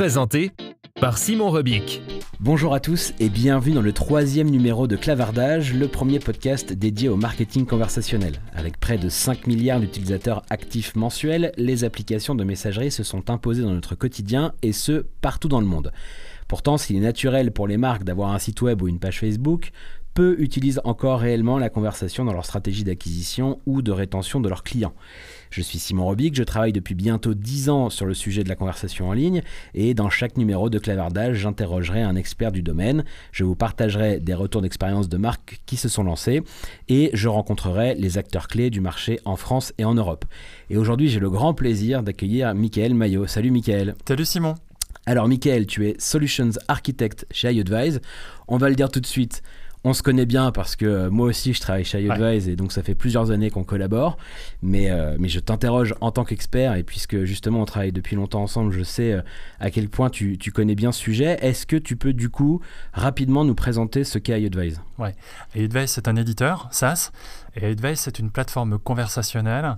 Présenté par Simon Rebic. Bonjour à tous et bienvenue dans le troisième numéro de Clavardage, le premier podcast dédié au marketing conversationnel. Avec près de 5 milliards d'utilisateurs actifs mensuels, les applications de messagerie se sont imposées dans notre quotidien et ce, partout dans le monde. Pourtant, s'il est naturel pour les marques d'avoir un site web ou une page Facebook, peu utilisent encore réellement la conversation dans leur stratégie d'acquisition ou de rétention de leurs clients. Je suis Simon Robic, je travaille depuis bientôt 10 ans sur le sujet de la conversation en ligne et dans chaque numéro de Clavardage, j'interrogerai un expert du domaine, je vous partagerai des retours d'expérience de marques qui se sont lancées et je rencontrerai les acteurs clés du marché en France et en Europe. Et aujourd'hui, j'ai le grand plaisir d'accueillir Michael Maillot. Salut Michael. Salut Simon. Alors Michael, tu es Solutions Architect chez iAdvise. On va le dire tout de suite, on se connaît bien parce que euh, moi aussi je travaille chez iAdvise et donc ça fait plusieurs années qu'on collabore. Mais, euh, mais je t'interroge en tant qu'expert et puisque justement on travaille depuis longtemps ensemble, je sais euh, à quel point tu, connais bien ce sujet. Est-ce que tu peux du coup rapidement nous présenter ce qu'est iAdvise? Ouais, iAdvise c'est un éditeur SaaS et iAdvise c'est une plateforme conversationnelle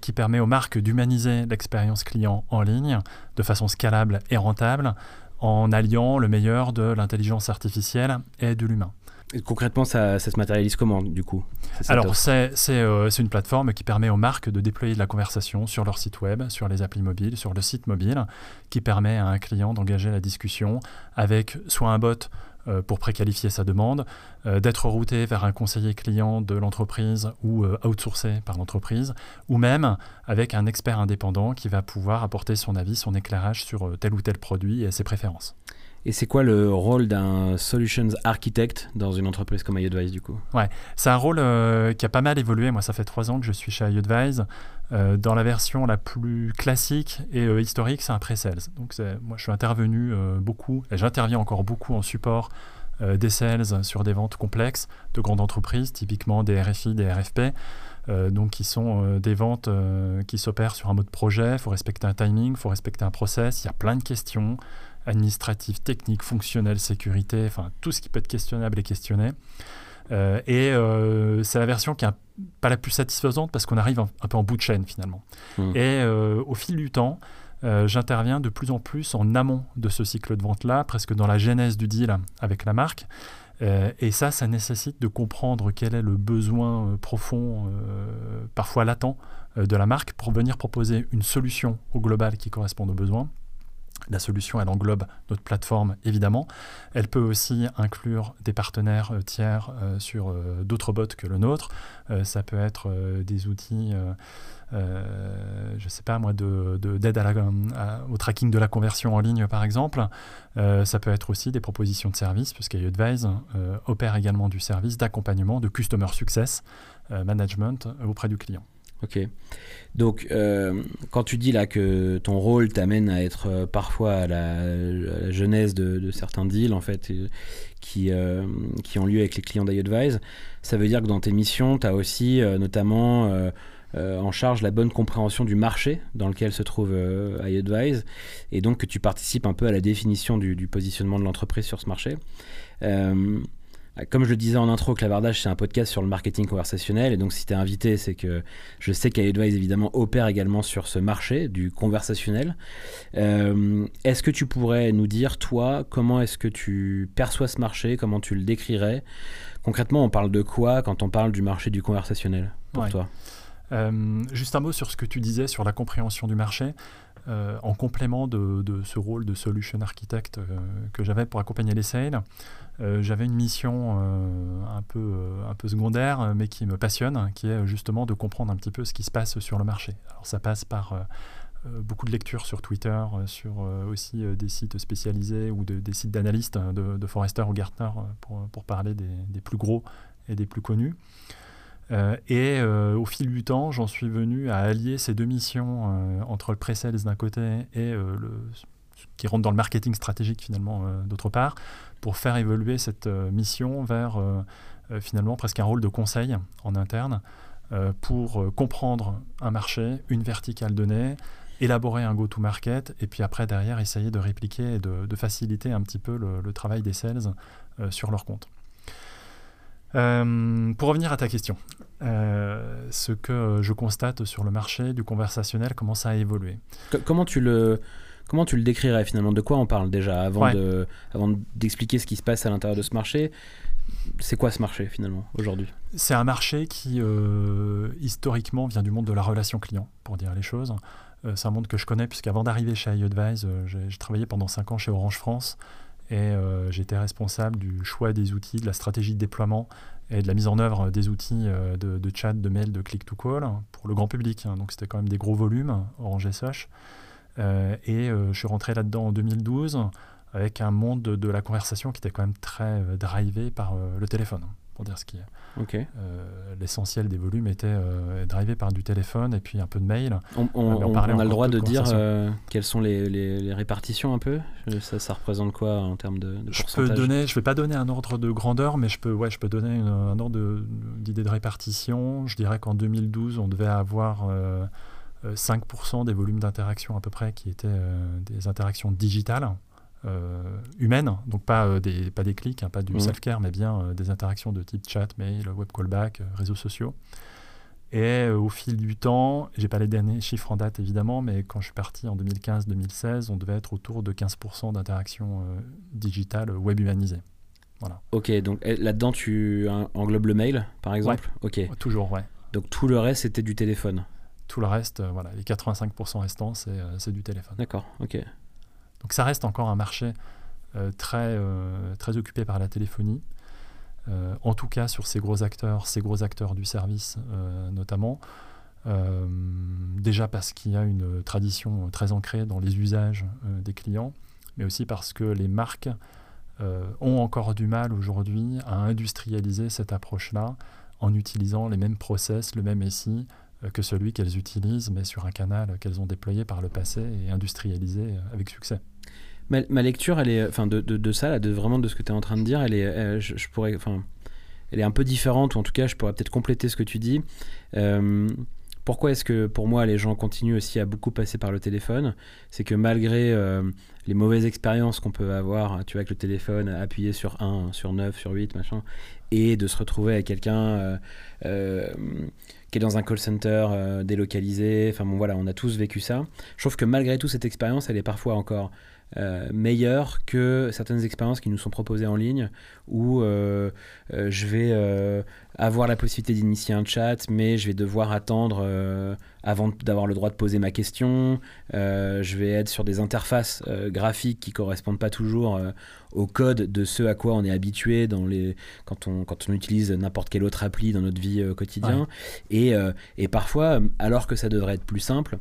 qui permet aux marques d'humaniser l'expérience client en ligne de façon scalable et rentable en alliant le meilleur de l'intelligence artificielle et de l'humain. Concrètement, ça, se matérialise comment, du coup Alors, euh, c'est une plateforme qui permet aux marques de déployer de la conversation sur leur site web, sur les applis mobiles, sur le site mobile, qui permet à un client d'engager la discussion avec soit un bot euh, pour préqualifier sa demande, euh, d'être routé vers un conseiller client de l'entreprise ou outsourcé par l'entreprise, ou même avec un expert indépendant qui va pouvoir apporter son avis, son éclairage sur tel ou tel produit et ses préférences. Et c'est quoi le rôle d'un solutions architect dans une entreprise comme iAdvise du coup? Ouais, c'est un rôle euh, qui a pas mal évolué. Moi, ça fait trois ans que je suis chez iAdvise. Euh, dans la version la plus classique et euh, historique, c'est un pre-sales. Donc, moi, je suis intervenu beaucoup et j'interviens encore beaucoup en support des sales sur des ventes complexes de grandes entreprises, typiquement des RFI, des RFP. donc qui sont des ventes qui s'opèrent sur un mode projet, il faut respecter un timing, il faut respecter un process, il y a plein de questions, administratif, technique, fonctionnel, sécurité, enfin tout ce qui peut être questionnable est questionné. Euh, et euh, c'est la version qui n'est pas la plus satisfaisante parce qu'on arrive un, peu en bout de chaîne finalement. Mmh. Et euh, au fil du temps, j'interviens de plus en plus en amont de ce cycle de vente-là, presque dans la genèse du deal avec la marque. et ça, ça nécessite de comprendre quel est le besoin profond, parfois latent, de la marque pour venir proposer une solution au global qui correspond aux besoins. La solution, elle englobe notre plateforme, évidemment. Elle peut aussi inclure des partenaires euh, tiers euh, sur euh, d'autres bots que le nôtre. ça peut être des outils, je ne sais pas moi, d'aide de, au tracking de la conversion en ligne, par exemple. ça peut être aussi des propositions de services, puisqu'IAdvise opère également du service d'accompagnement, de customer success management auprès du client. Ok. Donc, euh, quand tu dis là que ton rôle t'amène à être euh, parfois à la, genèse de, certains deals, en fait, euh, qui, ont lieu avec les clients d'iAdvise, ça veut dire que dans tes missions, tu as aussi notamment en charge la bonne compréhension du marché dans lequel se trouve iAdvise, et donc que tu participes un peu à la définition du positionnement de l'entreprise sur ce marché. Comme je le disais en intro, Clavardage, c'est un podcast sur le marketing conversationnel. Et donc, si tu es invité, c'est que je sais qu'Advise, évidemment, opère également sur ce marché du conversationnel. Euh, est-ce que tu pourrais nous dire, toi, comment est-ce que tu perçois ce marché? Comment tu le décrirais? Concrètement, on parle de quoi quand on parle du marché du conversationnel pour toi? Euh, Juste un mot sur ce que tu disais sur la compréhension du marché. en complément de, ce rôle de solution architect que j'avais pour accompagner les sales, j'avais une mission un, peu, un peu secondaire, mais qui me passionne, qui est justement de comprendre un petit peu ce qui se passe sur le marché. Alors ça passe par euh, beaucoup de lectures sur Twitter, euh, sur euh, aussi des sites spécialisés ou des sites d'analystes hein, de, Forrester ou Gartner pour, pour parler des, des, plus gros et des plus connus. et au fil du temps, j'en suis venu à allier ces deux missions entre le pre-sales d'un côté et le, qui rentre dans le marketing stratégique finalement d'autre part, pour faire évoluer cette mission vers finalement presque un rôle de conseil en interne pour comprendre un marché, une verticale donnée, élaborer un go-to-market et puis après derrière essayer de répliquer et de, faciliter un petit peu le, travail des sales euh, sur leur compte. Euh, pour revenir à ta question, euh, ce que je constate sur le marché du conversationnel commence à évoluer. comment tu le comment tu le décrirais finalement? De quoi on parle déjà avant de avant d'expliquer ce qui se passe à l'intérieur de ce marché? C'est quoi ce marché finalement aujourd'hui? C'est un marché qui historiquement vient du monde de la relation client, pour dire les choses. Euh, c'est un monde que je connais, puisqu'avant d'arriver chez iAdvise, euh, j'ai travaillé pendant 5 ans chez Orange France et euh, j'étais responsable du choix des outils, de la stratégie de déploiement et de la mise en œuvre des outils de, chat, de mail, de click-to-call pour le grand public. Hein. Donc c'était quand même des gros volumes, Orange SH. Et je suis rentré là-dedans en 2012 avec un monde de, la conversation qui était quand même très drivé par le téléphone pour dire ce qui est. Euh, l'essentiel des volumes était euh, drivé par du téléphone et puis un peu de mail. On, euh, a le droit de, dire quelles sont les, répartitions un peu? Ça, ça, représente quoi en termes de, de je peux donner, Je ne vais pas donner un ordre de grandeur, mais je peux, ouais, je peux donner un ordre d'idée de, répartition. Je dirais qu'en 2012, on devait avoir 5% des volumes d'interaction à peu près qui étaient des interactions digitales. Euh, humaines, donc pas, euh, des, pas des clics, hein, pas du mmh. self-care, mais bien euh, des interactions de type chat, mail, web callback, réseaux sociaux. Et au fil du temps, j'ai pas les derniers chiffres en date évidemment, mais quand je suis parti en 2015-2016, on devait être autour de 15% d'interactions digitales web humanisées. Voilà. Ok, donc eh, là-dedans tu englobes le mail par exemple? Ok. Toujours, ouais. Donc tout le reste c'était du téléphone? Tout le reste, voilà, les 85% restants c'est du téléphone. D'accord, ok. Donc ça reste encore un marché euh, très, euh, très occupé par la téléphonie. Euh, en tout cas sur ces gros acteurs, ces gros acteurs du service notamment. déjà parce qu'il y a une tradition très ancrée dans les usages des clients, mais aussi parce que les marques ont encore du mal aujourd'hui à industrialiser cette approche-là en utilisant les mêmes process, le même SI que celui qu'elles utilisent, mais sur un canal qu'elles ont déployé par le passé et industrialisé avec succès. Ma, lecture, elle est, enfin, de, ça, de vraiment de ce que tu es en train de dire, elle est, je, pourrais, enfin, elle est un peu différente, ou en tout cas, je pourrais peut-être compléter ce que tu dis. Euh, pourquoi est-ce que pour moi les gens continuent aussi à beaucoup passer par le téléphone? C'est que malgré euh, les mauvaises expériences qu'on peut avoir, tu vois, avec le téléphone, appuyer sur 1, sur 9, sur 8, machin, et de se retrouver avec quelqu'un euh, qui est dans un call center délocalisé, enfin bon voilà, on a tous vécu ça. Je trouve que malgré tout cette expérience, elle est parfois encore euh, meilleur que certaines expériences qui nous sont proposées en ligne où euh, euh, je vais avoir la possibilité d'initier un chat, mais je vais devoir attendre avant d'avoir le droit de poser ma question. je vais être sur des interfaces graphiques qui correspondent pas toujours au code de ce à quoi on est habitué dans les, quand, on, quand on utilise n'importe quelle autre appli dans notre vie quotidienne. Et, et, parfois, alors que ça devrait être plus simple,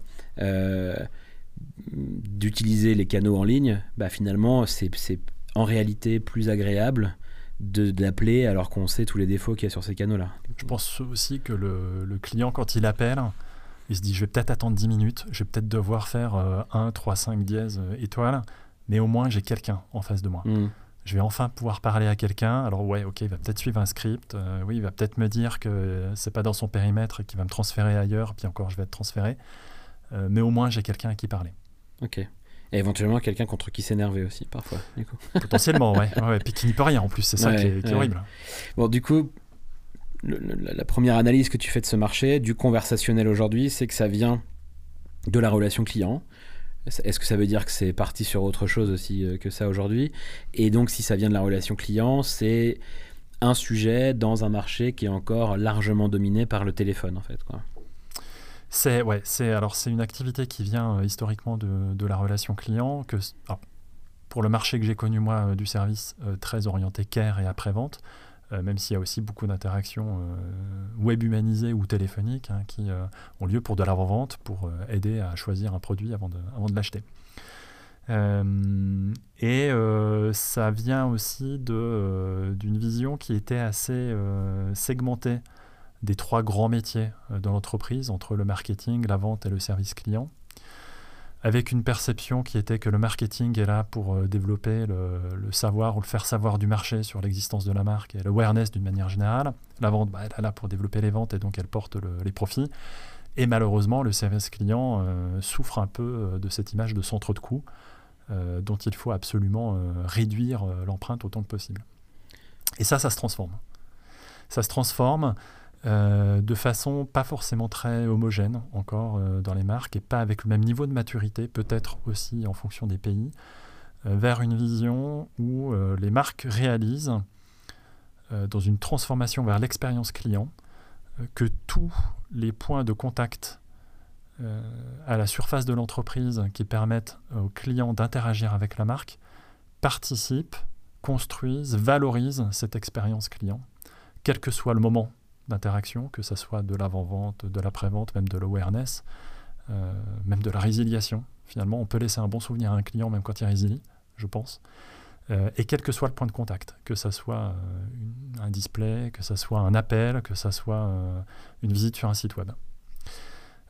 d'utiliser les canaux en ligne, bah finalement, c'est en réalité plus agréable d'appeler alors qu'on sait tous les défauts qu'il y a sur ces canaux-là. Je pense aussi que le, le, client, quand il appelle, il se dit je vais peut-être attendre 10 minutes, je vais peut-être devoir faire 1, 3, 5 dièse euh, étoile, mais au moins j'ai quelqu'un en face de moi. Hmm. Je vais enfin pouvoir parler à quelqu'un. Alors ouais, ok, il va peut-être suivre un script. Euh, oui, il va peut-être me dire que c'est pas dans son périmètre et qu'il va me transférer ailleurs. Puis encore, je vais être transféré. Euh, mais au moins j'ai quelqu'un à qui parler. Ok. Et éventuellement quelqu'un contre qui s'énerver aussi, parfois. Du coup. Potentiellement, ouais. ouais. Puis qui n'y peut rien en plus, c'est ça qui, est, horrible. Bon, du coup, la première analyse que tu fais de ce marché, du conversationnel aujourd'hui, c'est que ça vient de la relation client. Est-ce que ça veut dire que c'est parti sur autre chose aussi euh, que ça aujourd'hui? Et donc, si ça vient de la relation client, c'est un sujet dans un marché qui est encore largement dominé par le téléphone, en fait. Quoi. C'est ouais, c'est c'est une activité qui vient historiquement de, la relation client que pour le marché que j'ai connu moi du service très orienté care et après vente. même s'il y a aussi beaucoup d'interactions web humanisées ou téléphoniques hein, qui ont lieu pour de l'avant-vente, pour aider à choisir un produit avant de, avant de l'acheter. Euh, et euh, ça vient aussi euh, d'une vision qui était assez segmentée des trois grands métiers dans l'entreprise, entre le marketing, la vente et le service client, avec une perception qui était que le marketing est là pour développer le, savoir ou le faire savoir du marché sur l'existence de la marque et l'awareness d'une manière générale. La vente, bah, est là pour développer les ventes et donc elle porte les profits. Et malheureusement, le service client souffre un peu de cette image de centre de coût. Euh, dont il faut absolument euh, réduire euh, l'empreinte autant que possible. Et ça, ça se transforme. Ça se transforme de façon pas forcément très homogène encore dans les marques et pas avec le même niveau de maturité, peut-être aussi en fonction des pays, vers une vision où les marques réalisent, dans une transformation vers l'expérience client, que tous les points de contact euh, à la surface de l'entreprise qui permettent aux clients d'interagir avec la marque participent, construisent, valorisent cette expérience client, quel que soit le moment d'interaction, que ce soit de l'avant-vente, de l'après-vente, même de l'awareness, euh, même de la résiliation. Finalement, on peut laisser un bon souvenir à un client même quand il résilie, je pense. Euh, et quel que soit le point de contact, que ce soit un display, que ce soit un appel, que ce soit une visite sur un site web.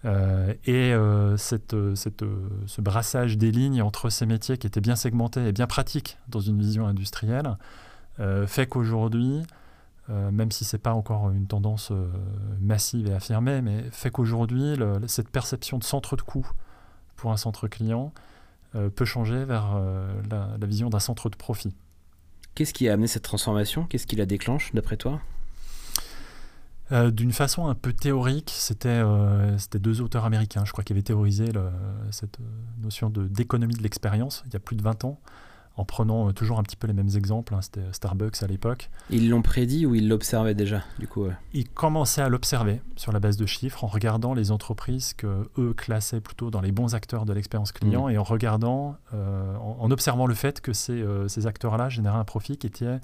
Euh, et euh, euh, cette, ce brassage des lignes entre ces métiers qui étaient bien segmentés et bien pratiques dans une vision industrielle fait qu'aujourd'hui, même si ce n'est pas encore une tendance massive et affirmée, mais fait qu'aujourd'hui, cette perception de centre de coût pour un centre client peut changer vers la, la vision d'un centre de profit. Qu'est-ce qui a amené cette transformation? Qu'est-ce qui la déclenche, d'après toi? Euh, d'une façon un peu théorique, euh, c'était deux auteurs américains, je crois, qui avaient théorisé cette euh, notion d'économie de l'expérience il y a plus de 20 ans, en prenant toujours un petit peu les mêmes exemples. Hein, c'était Starbucks à l'époque. Ils l'ont prédit ou ils l'observaient déjà du coup Ils commençaient à l'observer sur la base de chiffres, en regardant les entreprises que eux classaient plutôt dans les bons acteurs de l'expérience client, mmh. et en regardant, en, observant le fait que ces, ces acteurs-là généraient un profit qui était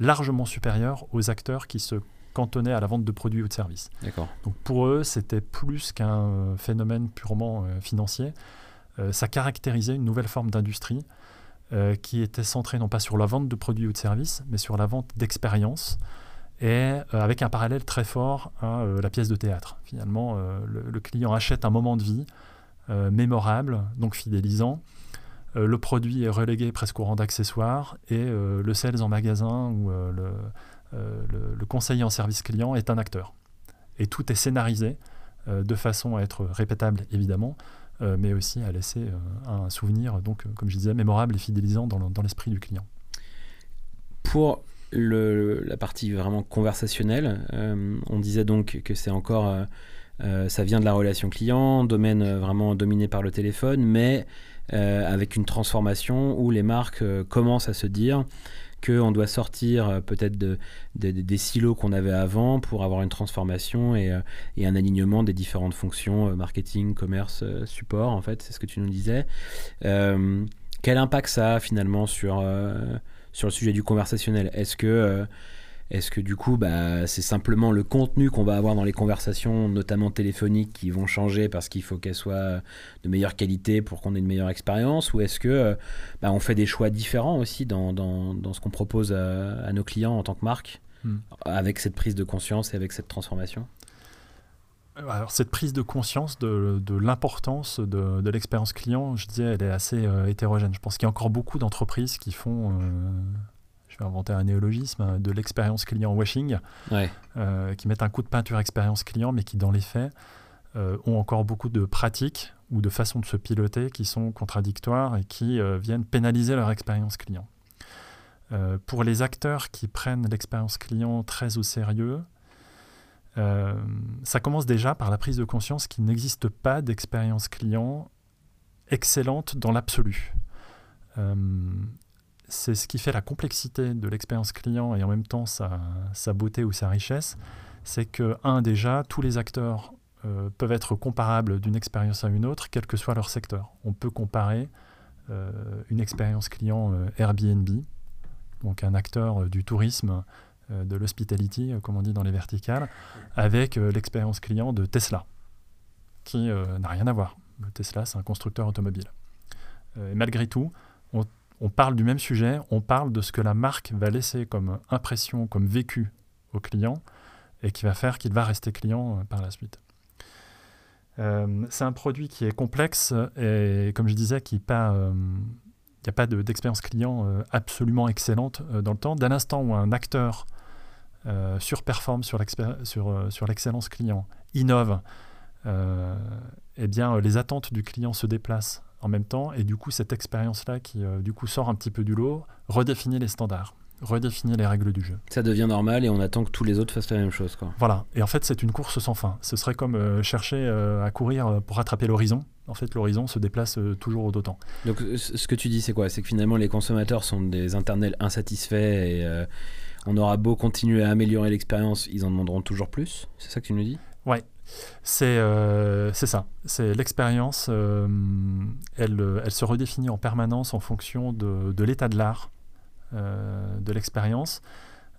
largement supérieur aux acteurs qui se cantonné à la vente de produits ou de services. Donc pour eux, c'était plus qu'un euh, phénomène purement euh, financier. Euh, ça caractérisait une nouvelle forme d'industrie qui était centrée non pas sur la vente de produits ou de services, mais sur la vente d'expériences et avec un parallèle très fort à la pièce de théâtre. Finalement, le, client achète un moment de vie mémorable, donc fidélisant. le produit est relégué presque au rang d'accessoire et le sales en magasin ou le, euh, le, conseiller en service client est un acteur. Et tout est scénarisé euh, de façon à être répétable, évidemment, euh, mais aussi à laisser un souvenir, donc, comme je disais, mémorable et fidélisant dans l'esprit du client. Pour la partie vraiment conversationnelle, on disait donc que c'est encore, ça vient de la relation client, domaine vraiment dominé par le téléphone, mais avec une transformation où les marques commencent à se dire qu'on doit sortir euh, peut-être de, des silos qu'on avait avant pour avoir une transformation et, euh, un alignement des différentes fonctions, euh, marketing, commerce, support, en fait, c'est ce que tu nous disais. quel impact ça a finalement sur, sur le sujet du conversationnel? Est-ce que est-ce que du coup, bah, c'est simplement le contenu qu'on va avoir dans les conversations, notamment téléphoniques, qui vont changer parce qu'il faut qu'elles soient de meilleure qualité pour qu'on ait une meilleure expérience? Ou est-ce que euh, bah, on fait des choix différents aussi dans, dans, ce qu'on propose à, nos clients en tant que marque, hmm. avec cette prise de conscience et avec cette transformation? Euh, alors cette prise de conscience de, de l'importance de, de l'expérience client, je disais, elle est assez euh, hétérogène. Je pense qu'il y a encore beaucoup d'entreprises qui font je vais inventer un néologisme, euh, de l'expérience client washing, euh, qui mettent un coup de peinture expérience client, mais qui dans les faits euh, ont encore beaucoup de pratiques ou de façons de se piloter qui sont contradictoires et qui viennent pénaliser leur expérience client. pour les acteurs qui prennent l'expérience client très au sérieux, ça commence déjà par la prise de conscience qu'il n'existe pas d'expérience client excellente dans l'absolu c'est ce qui fait la complexité de l'expérience client et en même temps sa, beauté ou sa richesse. C'est que, un, déjà, tous les acteurs peuvent être comparables d'une expérience à une autre, quel que soit leur secteur. On peut comparer une expérience client Airbnb, donc un acteur du tourisme, de l'hospitality, comme on dit dans les verticales, avec l'expérience client de Tesla, qui n'a rien à voir. Tesla, c'est un constructeur automobile. et malgré tout, on, parle du même sujet, on parle de ce que la marque va laisser comme impression, comme vécu au client, et qui va faire qu'il va rester client euh, par la suite. Euh, c'est un produit qui est complexe et, comme je disais, qui pas, il n'y a pas d'expérience client euh, absolument excellente dans le temps. D'un instant où un acteur surperforme sur l'excellence client, innove, eh bien, les attentes du client se déplacent en même temps. Et du coup, cette expérience-là qui euh, du coup sort un petit peu du lot, redéfinit les standards, redéfinit les règles du jeu. Ça devient normal et on attend que tous les autres fassent la même chose. Quoi. Voilà. Et en fait, c'est une course sans fin. Ce serait comme euh, chercher euh, à courir pour rattraper l'horizon. En fait, l'horizon se déplace toujours au d'autant. Donc, ce que tu dis, c'est quoi? C'est que finalement, les consommateurs sont des internels insatisfaits et on aura beau continuer à améliorer l'expérience, ils en demanderont toujours plus? C'est ça que tu nous dis? Ouais, euh, c'est ça. C'est l'expérience. Euh, elle, elle, se redéfinit en permanence en fonction de, de l'état de l'art, euh, de l'expérience.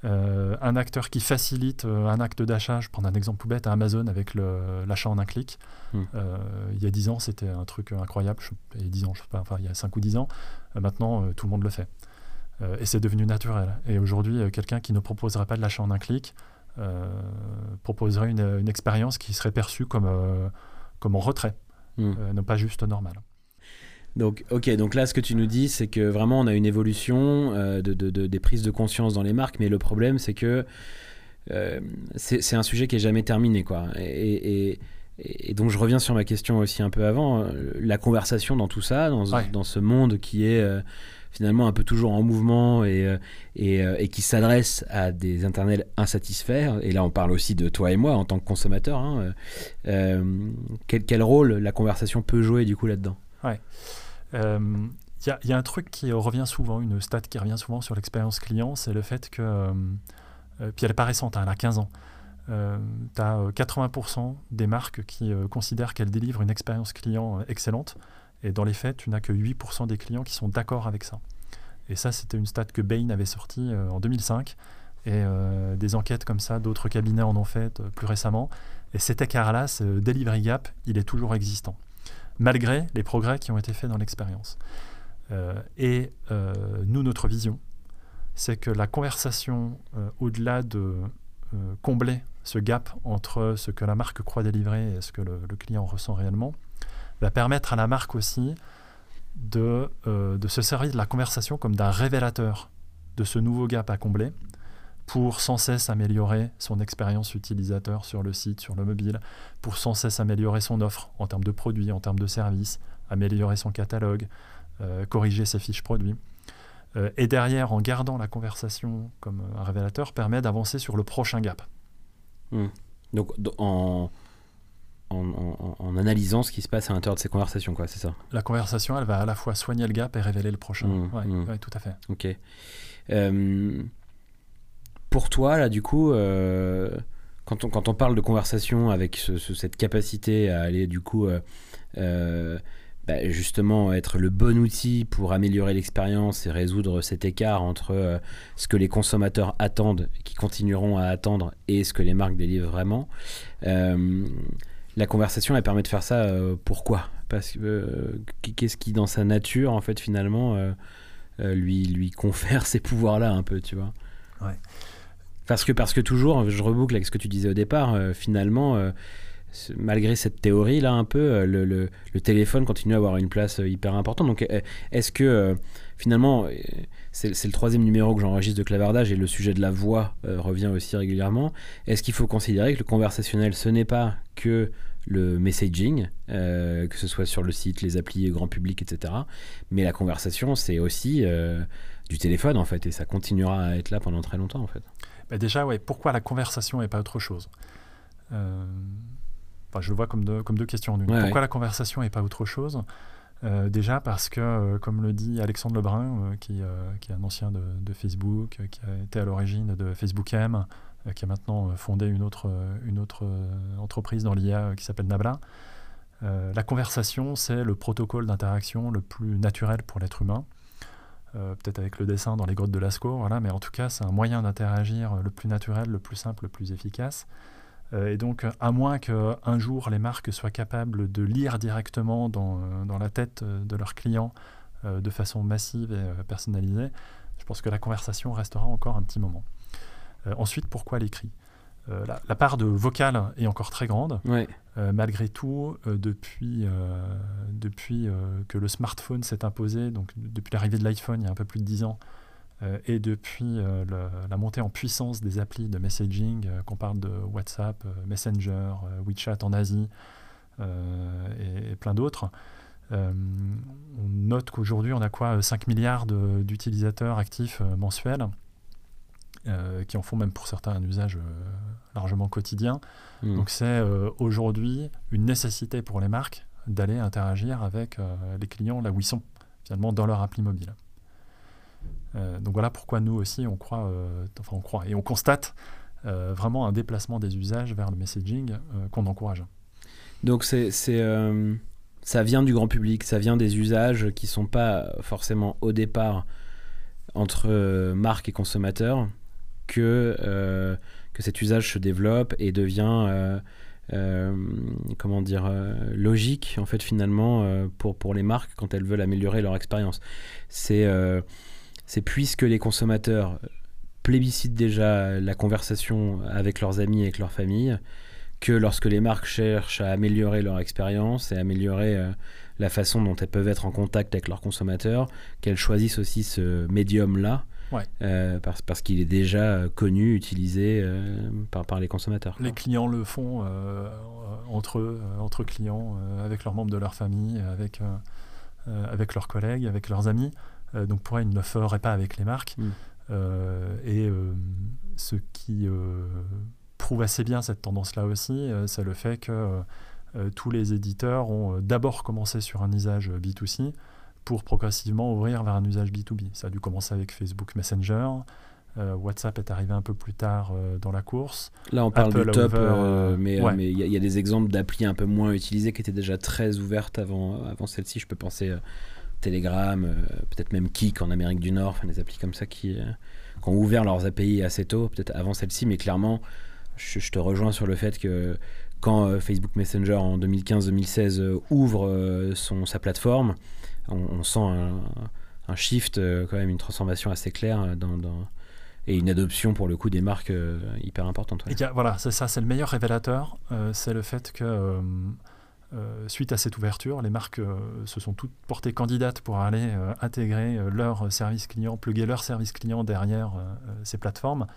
un acteur qui facilite un acte d'achat, je prends un exemple tout bête à Amazon avec l'achat en un clic. Hmm. il y a 10 ans, c'était un truc incroyable. Il y a 10 ans, je sais pas, enfin il y a 5 ou 10 ans. maintenant, tout le monde le fait. et c'est devenu naturel. Et aujourd'hui, quelqu'un qui ne proposerait pas de l'achat en un clic, proposerait une, expérience qui serait perçue comme, euh, comme en retrait, hmm. euh, non pas juste normal. Donc, ok, donc là, ce que tu nous dis, c'est que vraiment, on a une évolution de, de, des prises de conscience dans les marques, mais le problème, c'est que c'est un sujet qui est jamais terminé, quoi. Et, et, et, donc, je reviens sur ma question aussi un peu avant, la conversation dans tout ça, dans, dans ce monde qui est finalement un peu toujours en mouvement et, euh, euh, qui s'adresse à des internets insatisfaits. Et là, on parle aussi de toi et moi en tant que consommateur. Hein, euh, quel, quel, rôle la conversation peut jouer du coup là-dedans? Ouais. Il y, y, a un truc qui revient souvent, une stat qui revient souvent sur l'expérience client, c'est le fait que, puis elle est pas récente, hein, elle a 15 ans, tu as 80% des marques qui considèrent qu'elles délivrent une expérience client excellente, et dans les faits, tu n'as que 8% des clients qui sont d'accord avec ça. Et ça, c'était une stat que Bain avait sortie euh, en 2005. Et euh, des enquêtes comme ça, d'autres cabinets en ont fait euh, plus récemment. Et cet écart-là, ce delivery gap, il est toujours existant, malgré les progrès qui ont été faits dans l'expérience. et nous, notre vision, c'est que la conversation, au-delà de combler ce gap entre ce que la marque croit délivrer et ce que le client ressent réellement, va permettre à la marque aussi de, euh, de se servir de la conversation comme d'un révélateur de ce nouveau gap à combler pour sans cesse améliorer son expérience utilisateur sur le site, sur le mobile, pour sans cesse améliorer son offre en termes de produits, en termes de services, améliorer son catalogue, euh, corriger ses fiches produits. Euh, et derrière, en gardant la conversation comme un révélateur, permet d'avancer sur le prochain gap. Hmm. Donc en, en, analysant ce qui se passe à l'intérieur de ces conversations, quoi, c'est ça La conversation, elle va à la fois soigner le gap et révéler le prochain. Mmh, oui, mmh. tout à fait. Ok. Euh, pour toi, là, du coup, euh, quand, on, quand on parle de conversation avec cette capacité à aller, du coup, euh, bah, justement, être le bon outil pour améliorer l'expérience et résoudre cet écart entre ce que les consommateurs attendent, qui continueront à attendre, et ce que les marques délivrent vraiment la conversation, elle permet de faire ça. Euh, pourquoi? Parce que euh, qu'est-ce qui, dans sa nature, en fait, finalement, euh, lui, lui confère ces pouvoirs-là un peu, tu vois? Parce que, parce que toujours, je reboucle avec ce que tu disais au départ, finalement, malgré cette théorie-là, un peu, le, le, téléphone continue à avoir une place hyper importante. Donc, est-ce que, finalement, c'est le troisième numéro que j'enregistre de clavardage et le sujet de la voix revient aussi régulièrement. Est-ce qu'il faut considérer que le conversationnel, ce n'est pas que le messaging, euh, que ce soit sur le site, les applis grand public, etc. Mais la conversation, c'est aussi euh, du téléphone, en fait, et ça continuera à être là pendant très longtemps, en fait. Bah déjà, ouais, pourquoi la conversation et pas autre chose? Euh, Je le vois comme deux, comme deux questions en une. pourquoi la conversation et pas autre chose? Déjà parce que, comme le dit Alexandre Lebrun, qui, qui, est un ancien de, Facebook, qui a été à l'origine de Facebook M, qui a maintenant fondé une autre, entreprise dans l'IA qui s'appelle Nabla, la conversation, c'est le protocole d'interaction le plus naturel pour l'être humain. Euh, peut-être avec le dessin dans les grottes de Lascaux, voilà, mais en tout cas, c'est un moyen d'interagir le plus naturel, le plus simple, le plus efficace. Euh, et donc, à moins qu'un jour les marques soient capables de lire directement dans, euh, dans la tête de leurs clients de façon massive et personnalisée, je pense que la conversation restera encore un petit moment. ensuite, pourquoi l'écrit? Euh, la, part de vocal est encore très grande. Euh, malgré tout, euh, depuis, depuis que le smartphone s'est imposé, donc depuis l'arrivée de l'iPhone il y a un peu plus de 10 ans, et depuis la montée en puissance des applis de messaging, qu'on parle de WhatsApp, Messenger, WeChat en Asie et, plein d'autres, on note qu'aujourd'hui on a quoi 5 milliards d'utilisateurs actifs mensuels. Euh, qui en font même pour certains un usage euh, largement quotidien. Hmm. Donc c'est euh, aujourd'hui une nécessité pour les marques d'aller interagir avec les clients là où ils sont, finalement dans leur appli mobile. Donc voilà pourquoi nous aussi on croit, enfin on croit et on constate vraiment un déplacement des usages vers le messaging qu'on encourage. Donc c'est ça vient du grand public, ça vient des usages qui sont pas forcément au départ entre marques et consommateurs, que, euh, que cet usage se développe et devient euh, euh, comment dire logique en fait finalement pour, pour les marques quand elles veulent améliorer leur expérience. C'est c'est puisque les consommateurs plébiscitent déjà la conversation avec leurs amis et avec leur famille que lorsque les marques cherchent à améliorer leur expérience et améliorer la façon dont elles peuvent être en contact avec leurs consommateurs, qu'elles choisissent aussi ce médium-là euh, parce, parce qu'il est déjà connu, utilisé euh, par, par les consommateurs. Les clients le font euh, entre eux, entre clients, avec leurs membres de leur famille, avec, avec leurs collègues, avec leurs amis. Donc pour eux, ils ne le feraient pas avec les marques. Mm. et ce qui prouve assez bien cette tendance-là aussi, c'est le fait que tous les éditeurs ont d'abord commencé sur un usage B2C pour progressivement ouvrir vers un usage B2B. Ça a dû commencer avec Facebook Messenger. Euh, WhatsApp est arrivé un peu plus tard euh, dans la course. Là, on parle de top, euh, mais il y, a des exemples d'applis un peu moins utilisées qui étaient déjà très ouvertes avant, avant celle-ci. Je peux penser Telegram, peut-être même Kik en Amérique du Nord, des applis comme ça qui, ont ouvert leurs API assez tôt, peut-être avant celle-ci, mais clairement, je, te rejoins sur le fait que quand Facebook Messenger en 2015-2016 ouvre son, sa plateforme, on, sent un, shift, euh, quand même, une transformation assez claire euh, et une adoption pour le coup des marques euh, hyper importante. voilà, c'est ça, c'est le meilleur révélateur, c'est le fait que suite à cette ouverture, les marques se sont toutes portées candidates pour aller intégrer leur service client, plugger leur service client derrière ces plateformes,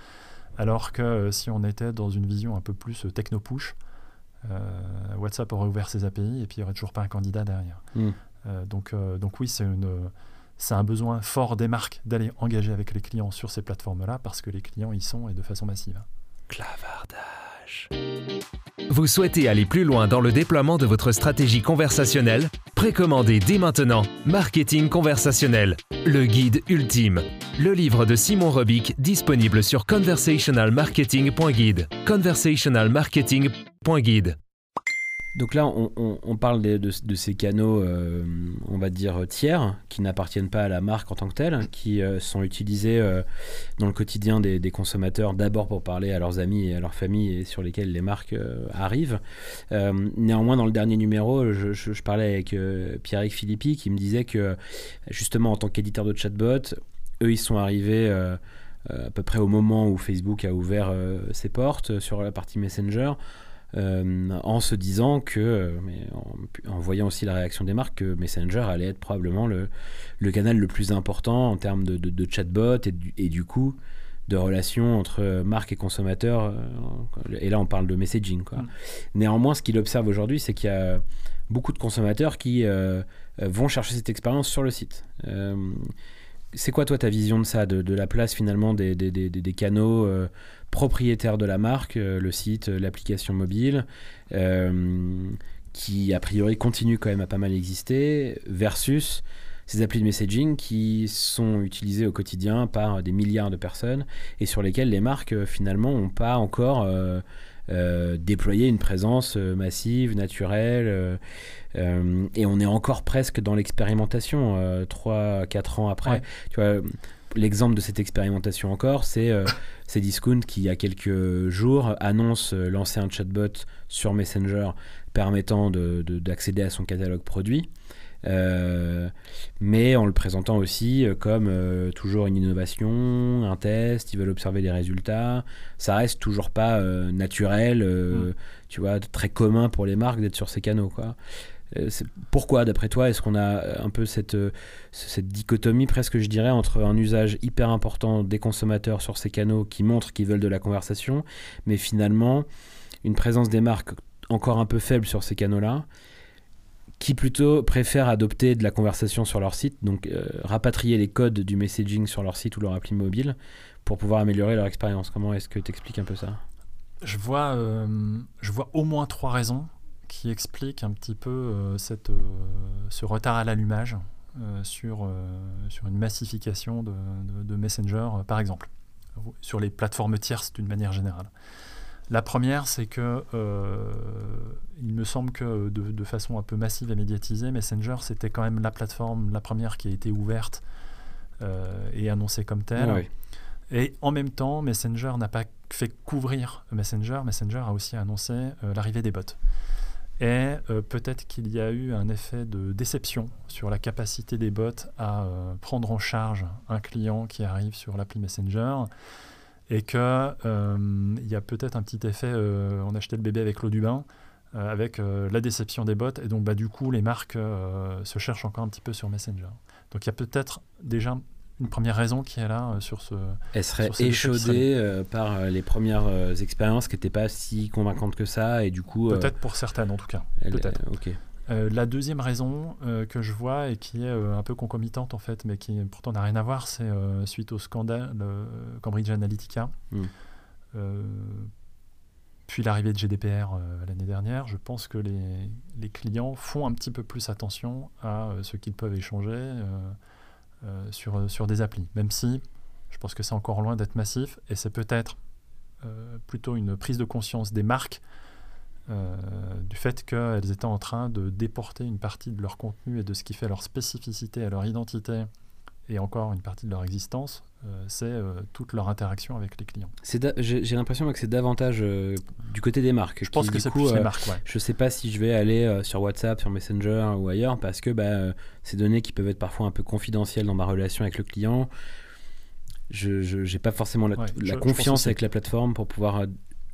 alors que si on était dans une vision un peu plus techno-push, WhatsApp aurait ouvert ses API et puis il n'y aurait toujours pas un candidat derrière. Hmm. Euh, donc, euh, donc oui, c'est c'est un besoin fort des marques d'aller engager avec les clients sur ces plateformes-là parce que les clients y sont et de façon massive. Clavardage. Vous souhaitez aller plus loin dans le déploiement de votre stratégie conversationnelle? Précommandez dès maintenant Marketing conversationnel, le guide ultime. Le livre de Simon Robic disponible sur conversationalmarketing.guide. Conversationalmarketing.guide. Donc là, on, parle de, ces canaux, euh, on va dire tiers, qui n'appartiennent pas à la marque en tant que telle, qui euh, sont utilisés euh, dans le quotidien des, consommateurs, d'abord pour parler à leurs amis et à leurs familles et sur lesquels les marques arrivent. néanmoins, dans le dernier numéro, je, parlais avec Pierre-Éric Philippi qui me disait que justement en tant qu'éditeur de chatbot, eux, ils sont arrivés... à peu près au moment où Facebook a ouvert ses portes sur la partie Messenger, en se disant que, euh, mais en, voyant aussi la réaction des marques, que Messenger allait être probablement le, le canal le plus important en termes de, de, chatbot et du, et du, coup de relation entre marque et consommateur. Euh, et là, on parle de messaging. Quoi. Mm. Néanmoins, ce qu'il observe aujourd'hui, c'est qu'il y a beaucoup de consommateurs qui vont chercher cette expérience sur le site c'est quoi toi ta vision de ça, de, la place finalement des, des, canaux euh, propriétaires de la marque, euh, le site, euh, l'application mobile qui a priori continuent quand même à pas mal exister, versus ces applis de messaging qui sont utilisées au quotidien par des milliards de personnes et sur lesquelles les marques finalement n'ont pas encore déployé une présence massive, naturelle. et on est encore presque dans l'expérimentation, 3-4 ans après. Tu vois, l'exemple de cette expérimentation encore, c'est euh, Discount qui, il y a quelques jours, annonce euh, lancer un chatbot sur Messenger permettant d'accéder à son catalogue produit. Euh, mais en le présentant aussi euh, comme toujours une innovation, un test, ils veulent observer les résultats. Ça reste toujours pas naturel, mm. tu vois, très commun pour les marques d'être sur ces canaux, quoi. Euh, pourquoi, d'après toi, est-ce qu'on a euh, un peu cette, euh, cette dichotomie, presque, je dirais, entre un usage hyper important des consommateurs sur ces canaux qui montrent qu'ils veulent de la conversation, mais finalement, une présence des marques encore un peu faible sur ces canaux-là, qui plutôt préfèrent adopter de la conversation sur leur site, donc rapatrier les codes du messaging sur leur site ou leur appli mobile pour pouvoir améliorer leur expérience. Comment est-ce que tu expliques un peu ça? Je vois, je vois au moins trois raisons qui explique un petit peu euh, euh, ce retard à l'allumage euh, sur, une massification de, de, Messenger, par exemple, sur les plateformes tierces d'une manière générale. La première, c'est que il me semble que de, de, façon un peu massive et médiatisée, Messenger, c'était quand même la plateforme, la première qui a été ouverte et annoncée comme telle. Et en même temps, Messenger n'a pas fait couvrir Messenger. Messenger a aussi annoncé l'arrivée des bots. Et euh, peut-être qu'il y a eu un effet de déception sur la capacité des bots à euh, prendre en charge un client qui arrive sur l'appli Messenger. Et qu'il euh, y a peut-être un petit effet, on achetait le bébé avec l'eau du bain, avec la déception des bots. Et donc, bah, du coup, les marques se cherchent encore un petit peu sur Messenger. Donc, il y a peut-être déjà une première raison qui est là euh, sur ce. Elle serait échaudée euh, par euh, les premières expériences qui n'étaient pas si convaincantes que ça et du coup. Peut-être pour certaines en tout cas. Peut-être. ok. La deuxième raison que je vois et qui est un peu concomitante en fait, mais qui pourtant n'a rien à voir, c'est suite au scandale Cambridge Analytica, hmm. puis l'arrivée de GDPR l'année dernière. Je pense que les, les, clients font un petit peu plus attention à ce qu'ils peuvent échanger euh, sur, sur des applis, même si je pense que c'est encore loin d'être massif et c'est peut-être euh, plutôt une prise de conscience des marques euh, du fait qu'elles étaient en train de déporter une partie de leur contenu et de ce qui fait leur spécificité et leur identité et encore une partie de leur existence, c'est toute leur interaction avec les clients. J'ai l'impression que c'est davantage du côté des marques. Je pense que c'est plus les marques. Je ne sais pas si je vais aller sur WhatsApp, sur Messenger ou ailleurs parce que bah, ces données qui peuvent être parfois un peu confidentielles dans ma relation avec le client. Je n'ai pas forcément la, confiance avec la plateforme pour pouvoir euh,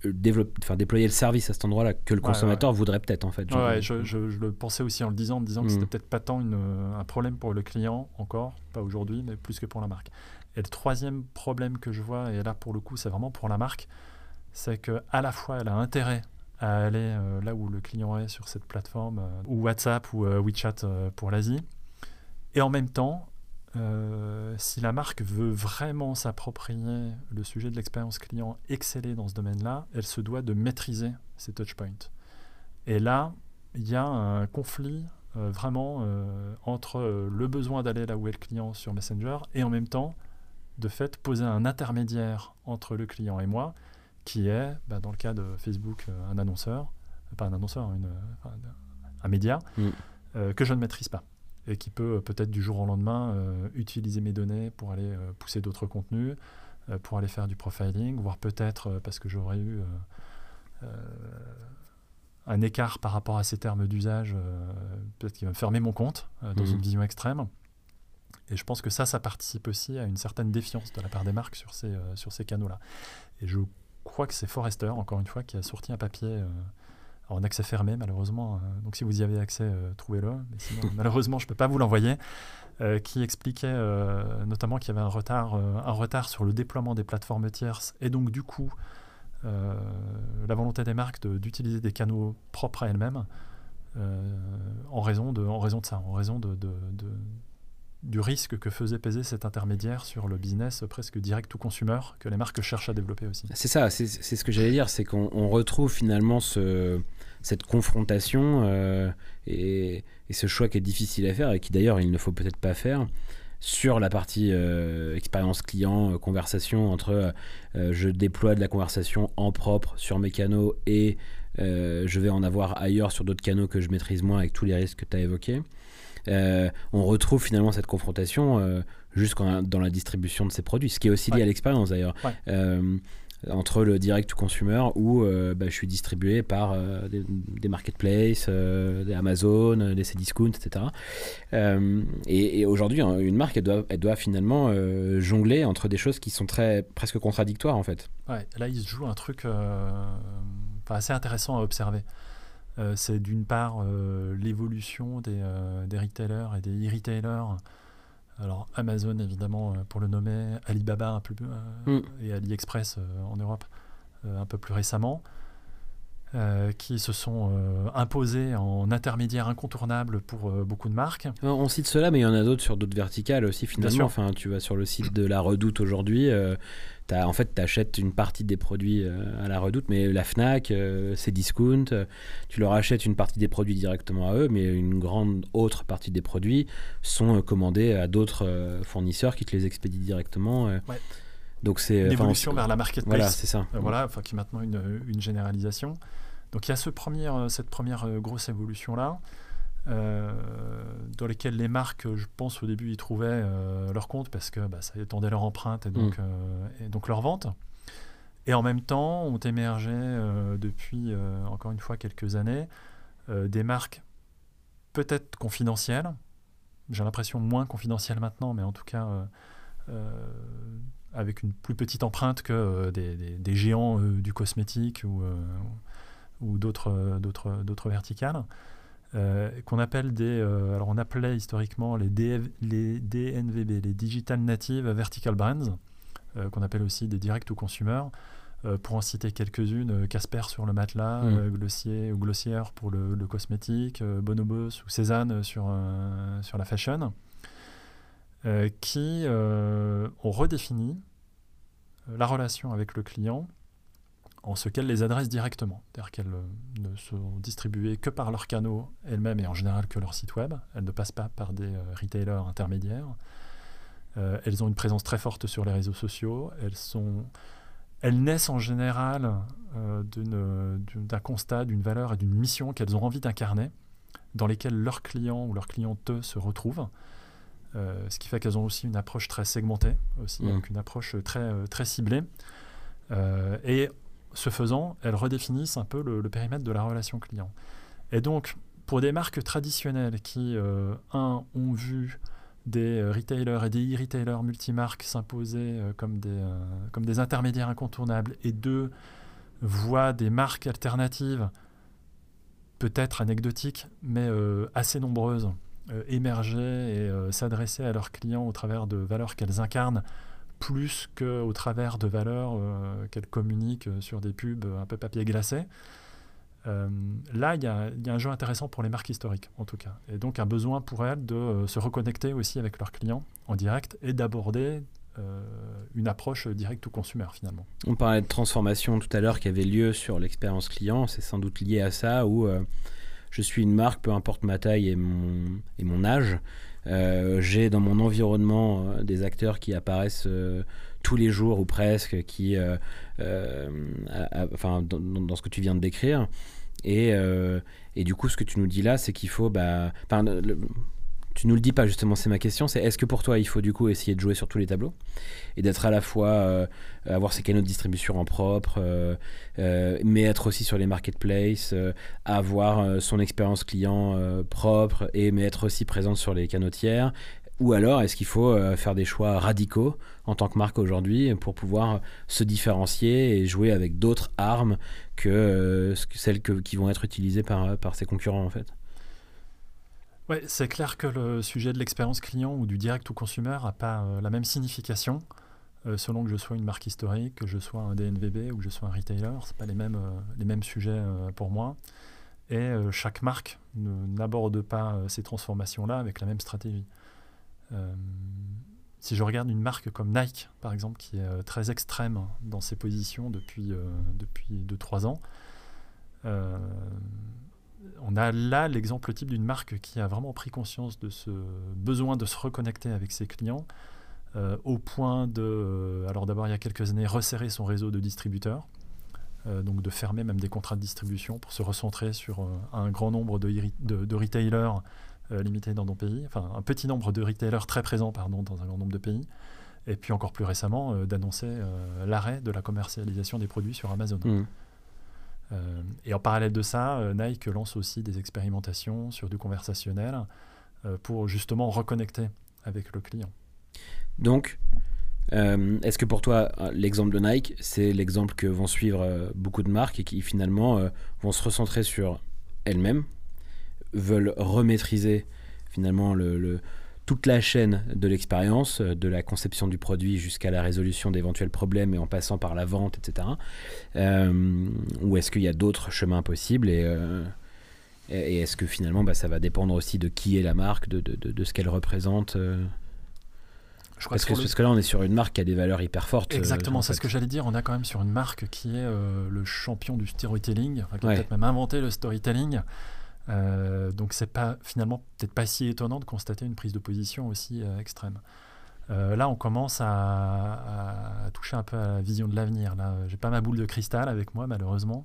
développer, enfin, déployer le service à cet endroit-là que le consommateur voudrait peut-être en fait. Je, je, le pensais aussi en le disant, en me disant que c'était mm. peut-être pas tant une, un problème pour le client encore, pas aujourd'hui, mais plus que pour la marque. Et le troisième problème que je vois, et là pour le coup c'est vraiment pour la marque, c'est que à la fois elle a intérêt à aller euh, là où le client est sur cette plateforme, euh, ou WhatsApp ou WeChat pour l'Asie, et en même temps, euh, si la marque veut vraiment s'approprier le sujet de l'expérience client, exceller dans ce domaine-là, elle se doit de maîtriser ses touchpoints. Et là, il y a un conflit euh, vraiment euh, entre le besoin d'aller là où est le client sur Messenger et en même temps, de fait, poser un intermédiaire entre le client et moi, qui est, bah, dans le cas de Facebook, un annonceur, pas un annonceur, une, un, média, mm. que je ne maîtrise pas et qui peut euh, peut-être du jour au lendemain euh, utiliser mes données pour aller euh, pousser d'autres contenus, pour aller faire du profiling, voire peut-être parce que j'aurais eu un écart par rapport à ces termes d'usage, peut-être qu'il va me fermer mon compte dans une mhm. vision extrême. Et je pense que ça, ça participe aussi à une certaine défiance de la part des marques sur ces, sur ces canaux-là. Et je crois que c'est Forrester, encore une fois, qui a sorti un papier en accès fermé malheureusement. Euh, donc si vous y avez accès, euh, trouvez-le. Mais sinon, malheureusement, je ne peux pas vous l'envoyer. Euh, qui expliquait notamment qu'il y avait un retard, un retard sur le déploiement des plateformes tierces et donc du coup la volonté des marques d'utiliser des canaux propres à elles-mêmes en, raison de, en raison de ça, en raison de, de, du risque que faisait peser cet intermédiaire sur le business presque direct ou consumer que les marques cherchent à développer aussi. C'est ça, c'est ce que j'allais dire, c'est qu'on retrouve finalement ce cette confrontation et, et, ce choix qui est difficile à faire et qui d'ailleurs il ne faut peut-être pas faire sur la partie expérience client, conversation entre je déploie de la conversation en propre sur mes canaux et je vais en avoir ailleurs sur d'autres canaux que je maîtrise moins avec tous les risques que tu as évoqués. on retrouve finalement cette confrontation jusqu'en dans la distribution de ces produits, ce qui est aussi lié à l'expérience d'ailleurs. Euh, entre le direct to consumer où euh, bah, je suis distribué par euh, des, marketplaces, des Amazon, des Cdiscount, etc. et, aujourd'hui, hein, une marque, elle doit, elle doit finalement jongler entre des choses qui sont très presque contradictoires en fait. Ouais, là, il se joue un truc assez intéressant à observer. c'est d'une part l'évolution des, des, retailers et des e-retailers alors Amazon évidemment euh, pour le nommer, Alibaba un peu euh, mm. et AliExpress euh, en Europe un peu plus récemment, qui se sont imposés en intermédiaire incontournable pour beaucoup de marques. On cite cela, mais il y en a d'autres sur d'autres verticales aussi finalement. Enfin, tu vas sur le site de la Redoute aujourd'hui en fait, tu achètes une partie des produits euh, à la redoute, mais la FNAC, euh, c'est discount. Euh, tu leur achètes une partie des produits directement à eux, mais une grande autre partie des produits sont commandés à d'autres fournisseurs qui te les expédient directement. Donc c'est une évolution vers la marketplace. Voilà, c'est ça. voilà, enfin qui est maintenant une, une, généralisation. Donc il y a ce premier, cette première grosse évolution là. Euh, dans lesquels les marques, je pense au début, y trouvaient euh, leur compte parce que bah, ça étendait leur empreinte et donc, mm. euh, et donc leur vente. Et en même temps, ont émergé depuis, encore une fois, quelques années, des marques peut-être confidentielles, j'ai l'impression moins confidentielles maintenant, mais en tout cas avec une plus petite empreinte que des, des, géants du cosmétique ou, ou d'autres verticales. Euh, qu'on appelle des. Euh, alors, on appelait historiquement les, les DNVB, les Digital Native Vertical Brands, euh, qu'on appelle aussi des Direct to Consumer. pour en citer quelques-unes, Casper sur le matelas, mm. Glossier ou Glossière pour le, cosmétique, Bonobos ou Cézanne sur, sur la fashion, qui ont redéfini la relation avec le client en ce qu'elles les adressent directement. C'est-à-dire qu'elles euh, ne sont distribuées que par leurs canaux elles-mêmes et en général que leur site web. Elles ne passent pas par des euh, retailers intermédiaires. Euh, elles ont une présence très forte sur les réseaux sociaux. Elles, sont, elles naissent en général d'un constat, d'une valeur et d'une mission qu'elles ont envie d'incarner, dans lesquelles leurs clients ou leurs clientes se retrouvent. ce qui fait qu'elles ont aussi une approche très segmentée, aussi, mmh. une approche très, très ciblée. et ce faisant, elles redéfinissent un peu le, périmètre de la relation client. Et donc, pour des marques traditionnelles qui, euh, un, ont vu des euh, retailers et des e-retailers multimarques s'imposer euh, comme, des, comme des intermédiaires incontournables, et deux, voient des marques alternatives, peut-être anecdotiques, mais assez nombreuses, émerger et s'adresser à leurs clients au travers de valeurs qu'elles incarnent plus qu'au travers de valeurs euh, qu'elles communiquent sur des pubs un peu papier glacé. Euh, là, il y, a un jeu intéressant pour les marques historiques, en tout cas. Et donc, un besoin pour elles de euh, se reconnecter aussi avec leurs clients en direct et d'aborder une approche direct ou consumer, finalement. On parlait de transformation tout à l'heure qui avait lieu sur l'expérience client. C'est sans doute lié à ça, où je suis une marque, peu importe ma taille et mon âge. Euh, j'ai dans mon environnement euh, des acteurs qui apparaissent euh, tous les jours ou presque, qui, dans, ce que tu viens de décrire. Et, et, du coup, ce que tu nous dis là, c'est qu'il faut, bah, tu nous le dis pas justement, c'est ma question, c'est est-ce que pour toi il faut du coup essayer de jouer sur tous les tableaux et d'être à la fois euh, avoir ses canaux de distribution en propre, euh, euh, mais être aussi sur les marketplaces, avoir son expérience client propre et mais être aussi présente sur les canaux tiers? Ou alors est-ce qu'il faut faire des choix radicaux en tant que marque aujourd'hui pour pouvoir se différencier et jouer avec d'autres armes que celles qui vont être utilisées par, par ses concurrents en fait? Ouais, c'est clair que le sujet de l'expérience client ou du direct ou consumer n'a pas euh, la même signification euh, selon que je sois une marque historique, que je sois un DNVB ou que je sois un retailer. Ce pas les mêmes, euh, les mêmes sujets pour moi. Et chaque marque n'aborde pas ces transformations-là avec la même stratégie. si je regarde une marque comme Nike, par exemple, qui est très extrême dans ses positions depuis 2-3 depuis ans, on a là l'exemple type d'une marque qui a vraiment pris conscience de ce besoin de se reconnecter avec ses clients au point de, alors d'abord il y a quelques années, resserrer son réseau de distributeurs. donc de fermer même des contrats de distribution pour se recentrer sur un grand nombre de, de, retailers euh, limité dans nos pays, enfin un petit nombre de retailers très présents pardon, dans un grand nombre de pays, et puis encore plus récemment euh, d'annoncer euh, l'arrêt de la commercialisation des produits sur Amazon. Mmh. Et en parallèle de ça, Nike lance aussi des expérimentations sur du conversationnel pour justement reconnecter avec le client. Donc, Est-ce que pour toi, l'exemple de Nike, c'est l'exemple que vont suivre beaucoup de marques et qui finalement vont se recentrer sur elles-mêmes veulent remaîtriser finalement le, toute la chaîne de l'expérience, euh, de la conception du produit jusqu'à la résolution d'éventuels problèmes et en passant par la vente, etc. Euh, ou est-ce qu'il y a d'autres chemins possibles et, euh, et est-ce que finalement bah, ça va dépendre aussi de qui est la marque, de, de, de, ce qu'elle représente je crois parce que, parce que là, on est sur une marque qui a des valeurs hyper fortes. Exactement, c'est ce que j'allais dire. On a quand même sur une marque qui est le champion du storytelling, qui a peut-être même inventé le storytelling. Euh, donc c'est pas finalement peut-être pas si étonnant de constater une prise de position aussi euh, extrême. Euh, là, on commence à, toucher un peu à la vision de l'avenir. Là, j'ai pas ma boule de cristal avec moi, malheureusement.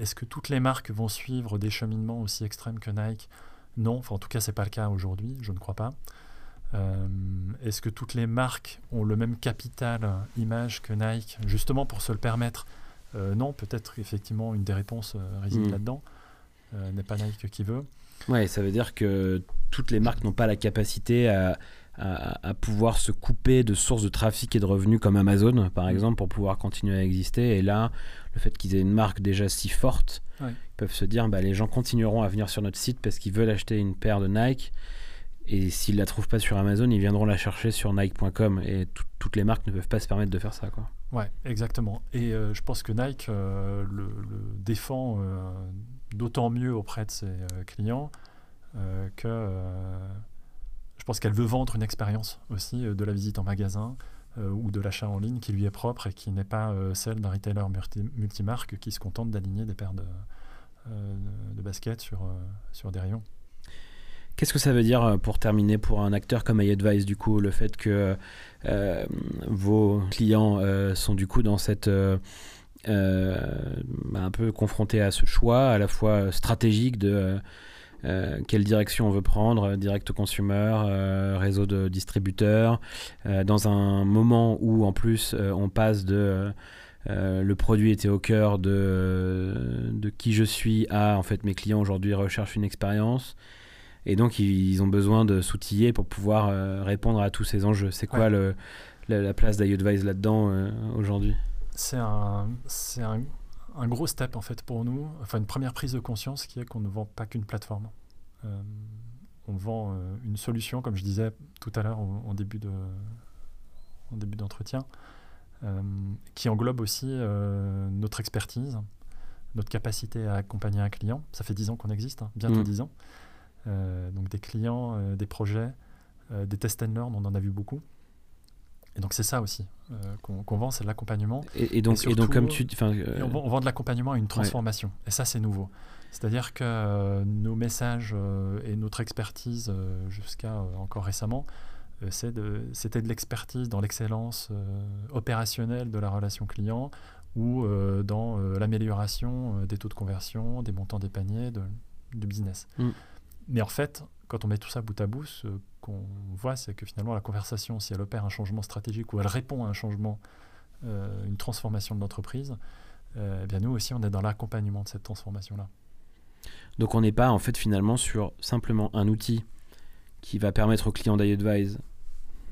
Est-ce que toutes les marques vont suivre des cheminements aussi extrêmes que Nike? Non. Enfin, en tout cas, c'est pas le cas aujourd'hui. Je ne crois pas. Est-ce que toutes les marques ont le même capital image que Nike, justement pour se le permettre Non. Peut-être effectivement une des réponses réside hmm. là-dedans. Euh, n'est pas Nike qui veut. Ouais, ça veut dire que toutes les marques n'ont pas la capacité à, à, pouvoir se couper de sources de trafic et de revenus comme Amazon, par mm. exemple, pour pouvoir continuer à exister. Et là, le fait qu'ils aient une marque déjà si forte, ils peuvent se dire bah, les gens continueront à venir sur notre site parce qu'ils veulent acheter une paire de Nike. Et s'ils la trouvent pas sur Amazon, ils viendront la chercher sur Nike.com. Et toutes les marques ne peuvent pas se permettre de faire ça. Quoi. Ouais, exactement. Et euh, je pense que Nike euh, le, défend d'autant mieux auprès de ses euh, clients euh, que euh, je pense qu'elle veut vendre une expérience aussi de la visite en magasin ou de l'achat en ligne qui lui est propre et qui n'est pas celle d'un retailer multimarque qui se contente d'aligner des paires de, de baskets sur, sur des rayons. Qu'est-ce que ça veut dire pour terminer pour un acteur comme iAdvice du coup le fait que vos clients sont du coup dans cette bah, un peu confronté à ce choix à la fois stratégique de euh, euh, quelle direction on veut prendre, direct consumer, réseau de distributeurs, dans un moment où en plus on passe de le produit était au cœur de, de qui je suis à en fait mes clients aujourd'hui recherchent une expérience. Et donc ils, ont besoin de s'outiller pour pouvoir répondre à tous ces enjeux. C'est quoi le, la, place d'iAdvise là-dedans aujourd'hui? C'est un, c'est un, un, gros step en fait pour nous, enfin une première prise de conscience qui est qu'on ne vend pas qu'une plateforme. Euh, on vend euh, une solution, comme je disais tout à l'heure en, début de, en début d'entretien, euh, qui englobe aussi notre expertise, notre capacité à accompagner un client. Ça fait 10 ans qu'on existe, hein, bientôt 10 mmh. ans. donc des clients, des projets, des test and learn, on en a vu beaucoup. Et donc c'est ça aussi euh, qu'on vend, c'est de l'accompagnement. Et, donc, et, donc comme tu, euh, on, vend, de l'accompagnement à une transformation. Et ça c'est nouveau. C'est-à-dire que euh, nos messages et notre expertise jusqu'à encore récemment, c'était de, de l'expertise dans l'excellence opérationnelle de la relation client ou dans l'amélioration des taux de conversion, des montants des paniers, de, du business. Mm. Mais en fait, quand on met tout ça bout à bout, ce qu'on voit, c'est que finalement la conversation, si elle opère un changement stratégique ou elle répond à un changement, euh, une transformation de l'entreprise, euh, eh bien nous aussi, on est dans l'accompagnement de cette transformation-là. Donc on n'est pas en fait finalement sur simplement un outil qui va permettre au client d'iAdvise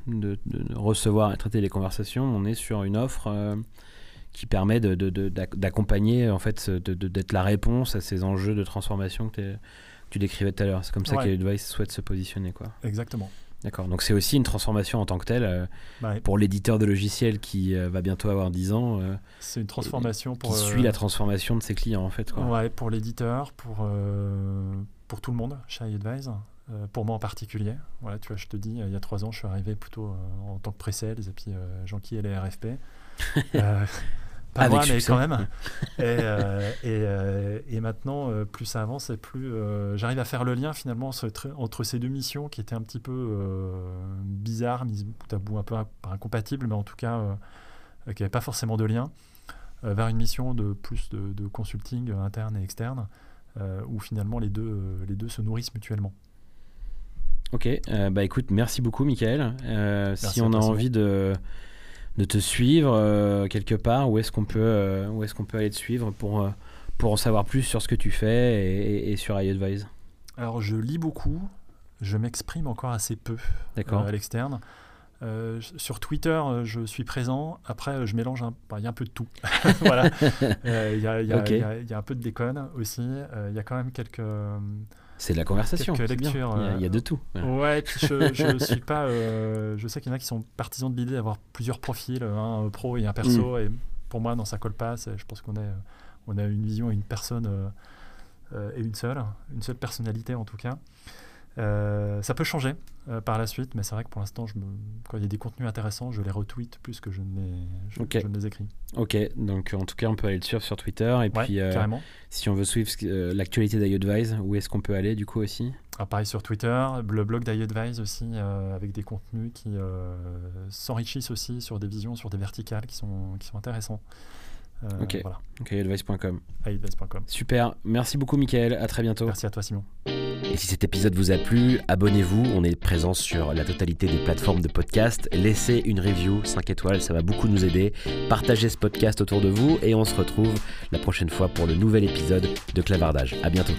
de, recevoir et traiter les conversations, on est sur une offre euh, qui permet d'accompagner, en fait, d'être la réponse à ces enjeux de transformation que tu tu décrivais tout à l'heure. C'est comme ça ouais. souhaite se positionner. Quoi. Exactement. D'accord. Donc c'est aussi une transformation en tant que telle euh, bah pour l'éditeur de logiciels qui euh, va bientôt avoir 10 ans. Euh, c'est une transformation pour. Qui suit la transformation de ses clients en fait. Quoi. Ouais, pour l'éditeur, pour, pour tout le monde chez iAdvise. pour moi en particulier, voilà, tu vois, je te dis, il y a trois ans, je suis arrivé plutôt en tant que pré-sales et puis est les RFP. pas Avec moi, mais quand même. et, euh, et, euh, et maintenant, euh, plus ça avance, et plus j'arrive à faire le lien finalement entre ces deux missions qui étaient un petit peu bizarres, mises bout à bout, un peu incompatibles, mais en tout cas qui n'avaient pas forcément de lien, vers une mission de plus de, de consulting interne et externe, où finalement les deux, les deux se nourrissent mutuellement. Ok, euh, bah écoute, merci beaucoup, Michael. Euh, si on a envie de, de te suivre euh, quelque part, où est-ce qu'on peut, euh, où est-ce qu'on peut aller te suivre pour, euh, pour en savoir plus sur ce que tu fais et, et- et sur iAdvise? Alors je lis beaucoup, je m'exprime encore assez peu à l'externe. Euh, sur Twitter, euh, je suis présent. Après, euh, je mélange un, y a un peu de tout. voilà. Il y, a- y a- Ok. il y a- il y a un peu de déconne aussi. Il y a quand même quelques. Euh, C'est de la conversation. Il y, a, il y a euh, de tout. Voilà. Ouais, je, je suis pas. euh, je sais qu'il y en a qui sont partisans de l'idée d'avoir plusieurs profils, un pro et un perso. Mm. Et pour moi, non, ça colle pas. Je pense qu'on est, euh, on a une vision et une personne euh, euh, et une seule, une seule personnalité en tout cas. Euh, ça peut changer euh, par la suite, mais c'est vrai que pour l'instant, me- quand il y a des contenus intéressants, je les retweet plus que je ne les, je, Ok. je ne les écris. Ok, donc en tout cas, on peut aller le suivre sur Twitter. Et Ouais, puis, euh, si on veut suivre l'actualité d'iAdvise, où est-ce qu'on peut aller du coup aussi? Ah, pareil sur Twitter, le blog d'iAdvise aussi, avec des contenus qui s'enrichissent aussi sur des visions, sur des verticales qui sont, qui sont intéressants. Euh, Ok. Voilà, iadvise.com. Super, merci beaucoup, Michael. À très bientôt. Merci à toi, Simon. Et si cet épisode vous a plu, abonnez-vous. On est présent sur la totalité des plateformes de podcast. Laissez une review 5 étoiles, ça va beaucoup nous aider. Partagez ce podcast autour de vous et on se retrouve la prochaine fois pour le nouvel épisode de Clavardage. À bientôt.